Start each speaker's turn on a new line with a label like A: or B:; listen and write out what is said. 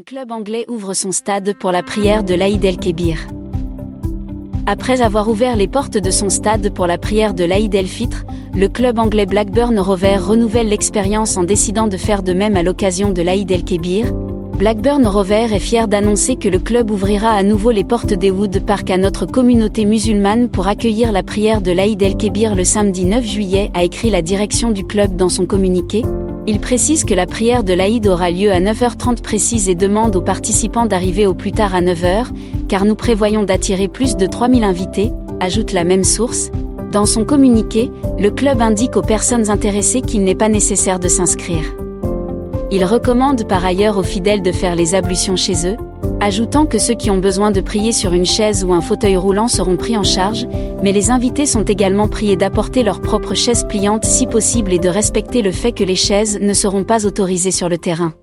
A: Un club anglais ouvre son stade pour la prière de l'Aïd el-Kébir. Après avoir ouvert les portes de son stade pour la prière de l'Aïd el-Fitr, le club anglais Blackburn Rovers renouvelle l'expérience en décidant de faire de même à l'occasion de l'Aïd el-Kébir. Blackburn Rovers est fier d'annoncer que le club ouvrira à nouveau les portes des Wood Park à notre communauté musulmane pour accueillir la prière de l'Aïd el-Kébir le samedi 9 juillet, a écrit la direction du club dans son communiqué. Il précise que la prière de l'Aïd aura lieu à 9h30 précise et demande aux participants d'arriver au plus tard à 9h, car nous prévoyons d'attirer plus de 3000 invités, ajoute la même source. Dans son communiqué, le club indique aux personnes intéressées qu'il n'est pas nécessaire de s'inscrire. Il recommande par ailleurs aux fidèles de faire les ablutions chez eux, ajoutant que ceux qui ont besoin de prier sur une chaise ou un fauteuil roulant seront pris en charge, mais les invités sont également priés d'apporter leur propre chaise pliante si possible et de respecter le fait que les chaises ne seront pas autorisées sur le terrain.